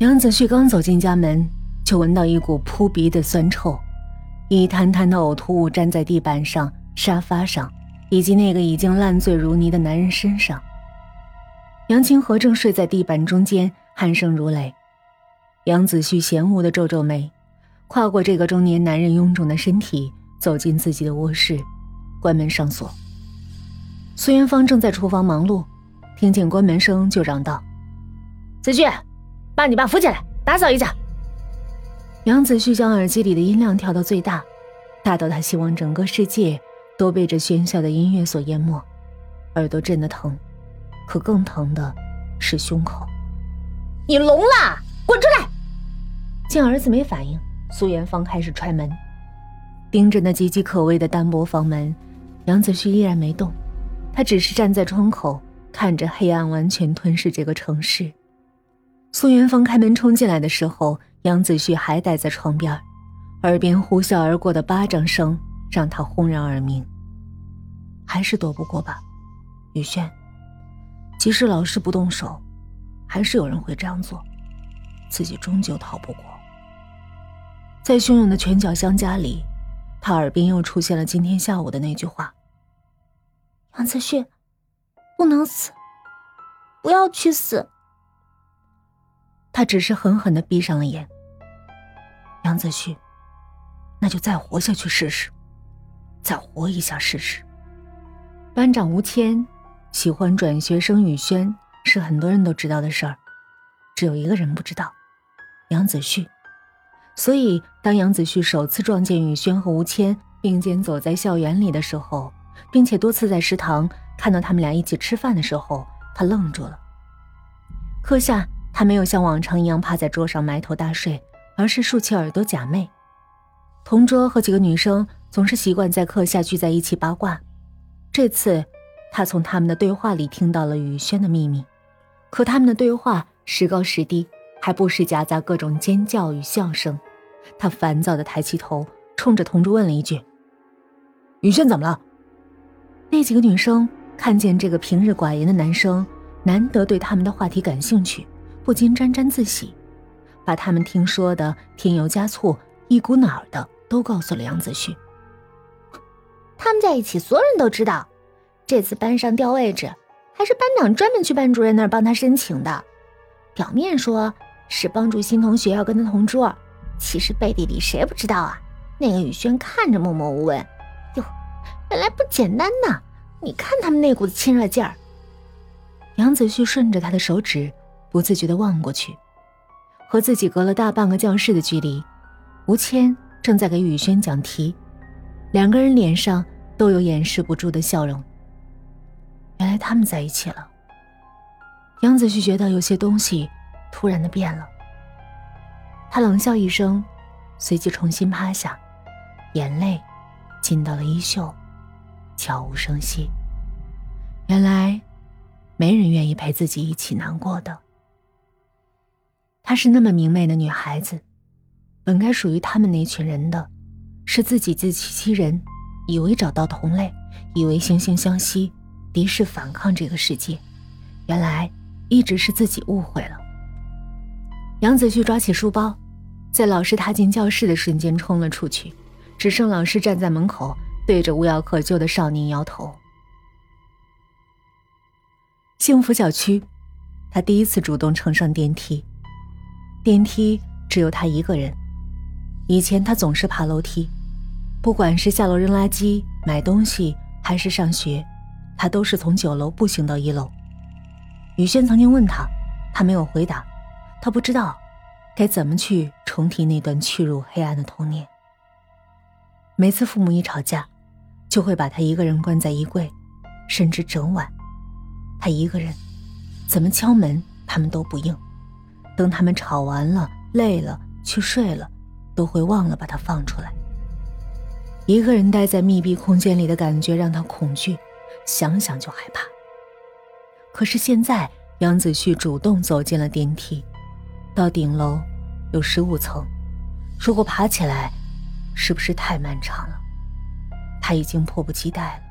杨子旭刚走进家门，就闻到一股扑鼻的酸臭，一滩滩的呕吐物粘在地板上、沙发上，以及那个已经烂醉如泥的男人身上。杨清河正睡在地板中间，鼾声如雷。杨子旭嫌恶的皱皱眉，跨过这个中年男人臃肿的身体，走进自己的卧室，关门上锁。苏元芳正在厨房忙碌，听见关门声就嚷道：“子旭。”把你爸扶起来，打扫一下。杨子旭将耳机里的音量调到最大，大到他希望整个世界都被这喧嚣的音乐所淹没，耳朵震得疼，可更疼的是胸口。你聋了？滚出来！见儿子没反应，苏元芳开始踹门，盯着那岌岌可危的单薄房门。杨子旭依然没动，他只是站在窗口，看着黑暗完全吞噬这个城市。苏元芳开门冲进来的时候，杨子旭还待在床边，耳边呼啸而过的巴掌声让他轰然耳鸣。还是躲不过吧，雨轩。即使老师不动手，还是有人会这样做，自己终究逃不过。在汹涌的拳脚相加里，他耳边又出现了今天下午的那句话：“杨子旭，不能死，不要去死。”他只是狠狠的闭上了眼。杨子旭，那就再活下去试试，再活一下试试。班长吴谦喜欢转学生宇轩，是很多人都知道的事儿，只有一个人不知道，杨子旭。所以，当杨子旭首次撞见宇轩和吴谦并肩走在校园里的时候，并且多次在食堂看到他们俩一起吃饭的时候，他愣住了。课下。他没有像往常一样趴在桌上埋头大睡，而是竖起耳朵假寐。同桌和几个女生总是习惯在课下聚在一起八卦，这次他从他们的对话里听到了雨轩的秘密。可他们的对话时高时低，还不时夹杂各种尖叫与笑声。他烦躁地抬起头，冲着同桌问了一句：“雨轩怎么了？”那几个女生看见这个平日寡言的男生，难得对他们的话题感兴趣。不禁沾沾自喜，把他们听说的添油加醋、一股脑的都告诉了杨子旭。他们在一起，所有人都知道。这次班上调位置，还是班长专门去班主任那儿帮他申请的。表面说是帮助新同学要跟他同桌，其实背地里谁不知道啊？那个宇轩看着默默无闻，哟，原来不简单呐！你看他们那股子亲热劲儿。杨子旭顺着他的手指。不自觉地望过去，和自己隔了大半个教室的距离，吴谦正在给宇轩讲题，两个人脸上都有掩饰不住的笑容。原来他们在一起了。杨子旭觉得有些东西突然的变了，他冷笑一声，随即重新趴下，眼泪浸到了衣袖，悄无声息。原来，没人愿意陪自己一起难过的。她是那么明媚的女孩子，本该属于他们那群人的，是自己自欺欺人，以为找到同类，以为惺惺相惜，敌视反抗这个世界，原来一直是自己误会了。杨子旭抓起书包，在老师踏进教室的瞬间冲了出去，只剩老师站在门口，对着无药可救的少年摇头。幸福小区，他第一次主动乘上电梯。电梯只有他一个人。以前他总是爬楼梯，不管是下楼扔垃圾、买东西，还是上学，他都是从九楼步行到一楼。雨轩曾经问他，他没有回答，他不知道该怎么去重提那段屈辱黑暗的童年。每次父母一吵架，就会把他一个人关在衣柜，甚至整晚，他一个人，怎么敲门他们都不应。等他们吵完了、累了、去睡了，都会忘了把他放出来。一个人待在密闭空间里的感觉让他恐惧，想想就害怕。可是现在，杨子旭主动走进了电梯，到顶楼，有十五层，如果爬起来，是不是太漫长了？他已经迫不及待了。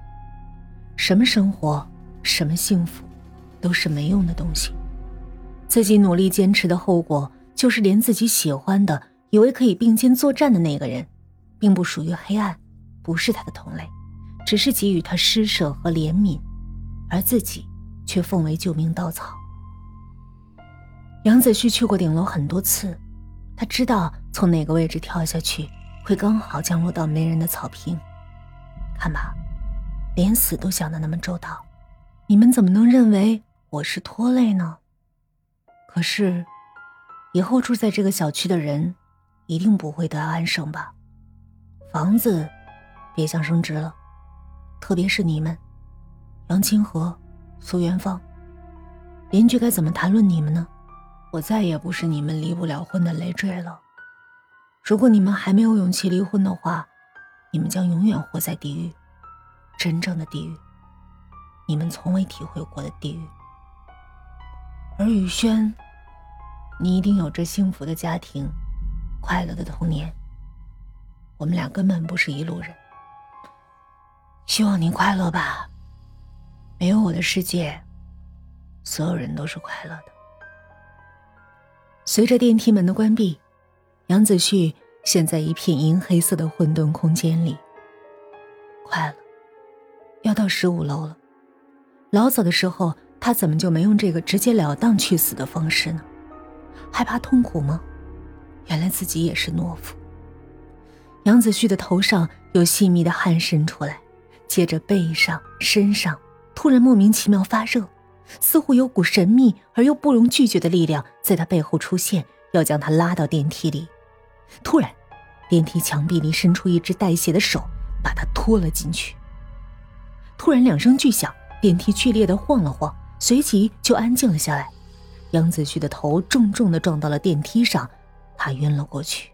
什么生活，什么幸福，都是没用的东西。自己努力坚持的后果，就是连自己喜欢的、以为可以并肩作战的那个人，并不属于黑暗，不是他的同类，只是给予他施舍和怜悯，而自己却奉为救命稻草。杨子旭去过顶楼很多次，他知道从哪个位置跳下去会刚好降落到没人的草坪。看吧，连死都想的那么周到，你们怎么能认为我是拖累呢？可是，以后住在这个小区的人，一定不会得安生吧？房子，别想升值了，特别是你们，杨清河、苏元芳，邻居该怎么谈论你们呢？我再也不是你们离不了婚的累赘了。如果你们还没有勇气离婚的话，你们将永远活在地狱，真正的地狱，你们从未体会过的地狱。而宇轩，你一定有着幸福的家庭，快乐的童年。我们俩根本不是一路人。希望您快乐吧。没有我的世界，所有人都是快乐的。随着电梯门的关闭，杨子旭陷在一片银黑色的混沌空间里。快了，要到十五楼了。老早的时候，他怎么就没用这个直截了当去死的方式呢？害怕痛苦吗？原来自己也是懦夫。杨子旭的头上有细密的汗渗出来，接着背上、身上突然莫名其妙发热。似乎有股神秘而又不容拒绝的力量在他背后出现，要将他拉到电梯里。突然，电梯墙壁里伸出一只带血的手，把他拖了进去。突然，两声巨响，电梯剧烈的晃了晃，随即就安静了下来。杨子旭的头重重的撞到了电梯上，他晕了过去。